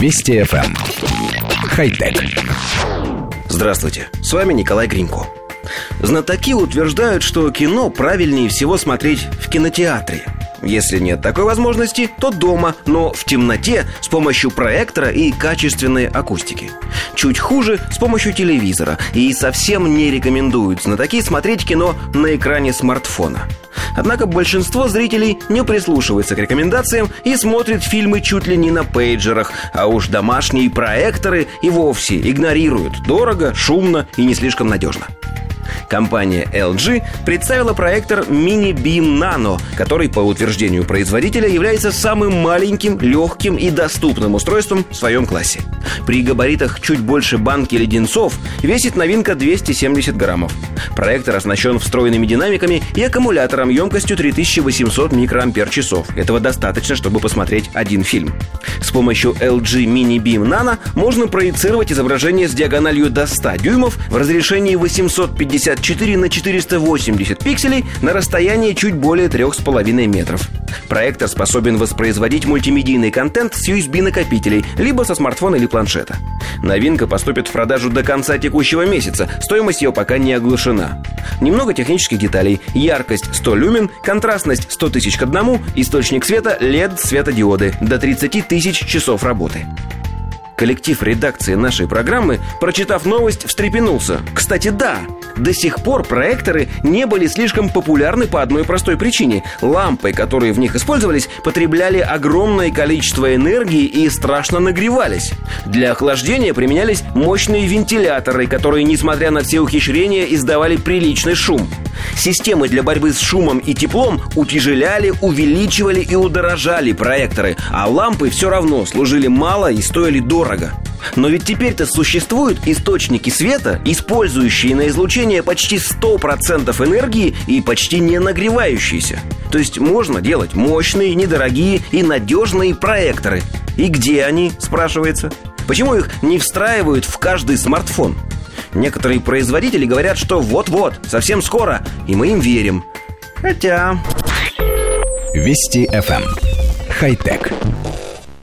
Вести FM. Эм. Хай-тек. Здравствуйте, с вами Николай Гринько. Знатоки утверждают, что кино правильнее всего смотреть в кинотеатре. Если нет такой возможности, то дома, но в темноте с помощью проектора и качественной акустики. Чуть хуже с помощью телевизора. И совсем не рекомендуют знатоки смотреть кино на экране смартфона. Однако большинство зрителей не прислушивается к рекомендациям и смотрит фильмы чуть ли не на пейджерах, а уж домашние проекторы и вовсе игнорируют. Дорого, шумно и не слишком надежно. Компания LG представила проектор Mini Beam Nano, который, по утверждению производителя, является самым маленьким, легким и доступным устройством в своем классе. При габаритах чуть больше банки леденцов весит новинка 270 граммов. Проектор оснащен встроенными динамиками и аккумулятором емкостью 3800 микроампер-часов. Этого достаточно, чтобы посмотреть один фильм. С помощью LG Mini Beam Nano можно проецировать изображение с диагональю до 100 дюймов в разрешении 854 на 480 пикселей на расстоянии чуть более 3,5 метров. Проектор способен воспроизводить мультимедийный контент с USB-накопителей, либо со смартфона или планшета. Новинка поступит в продажу до конца текущего месяца, стоимость ее пока не оглашена. Немного технических деталей. Яркость 100 люмен, контрастность 100 тысяч к одному, источник света LED светодиоды, до 30 тысяч часов работы. Коллектив редакции нашей программы, прочитав новость, встрепенулся. Кстати, да, до сих пор проекторы не были слишком популярны по одной простой причине. Лампы, которые в них использовались, потребляли огромное количество энергии и страшно нагревались. Для охлаждения применялись мощные вентиляторы, которые, несмотря на все ухищрения, издавали приличный шум. Системы для борьбы с шумом и теплом утяжеляли, увеличивали и удорожали проекторы, а лампы все равно служили мало и стоили дорого. Но ведь теперь-то существуют источники света, использующие на излучение почти 100% энергии и почти не нагревающиеся. То есть можно делать мощные, недорогие и надежные проекторы. И где они, спрашивается? Почему их не встраивают в каждый смартфон? Некоторые производители говорят, что вот-вот, совсем скоро, и мы им верим. Хотя... Вести FM. Эм. Хай-тек.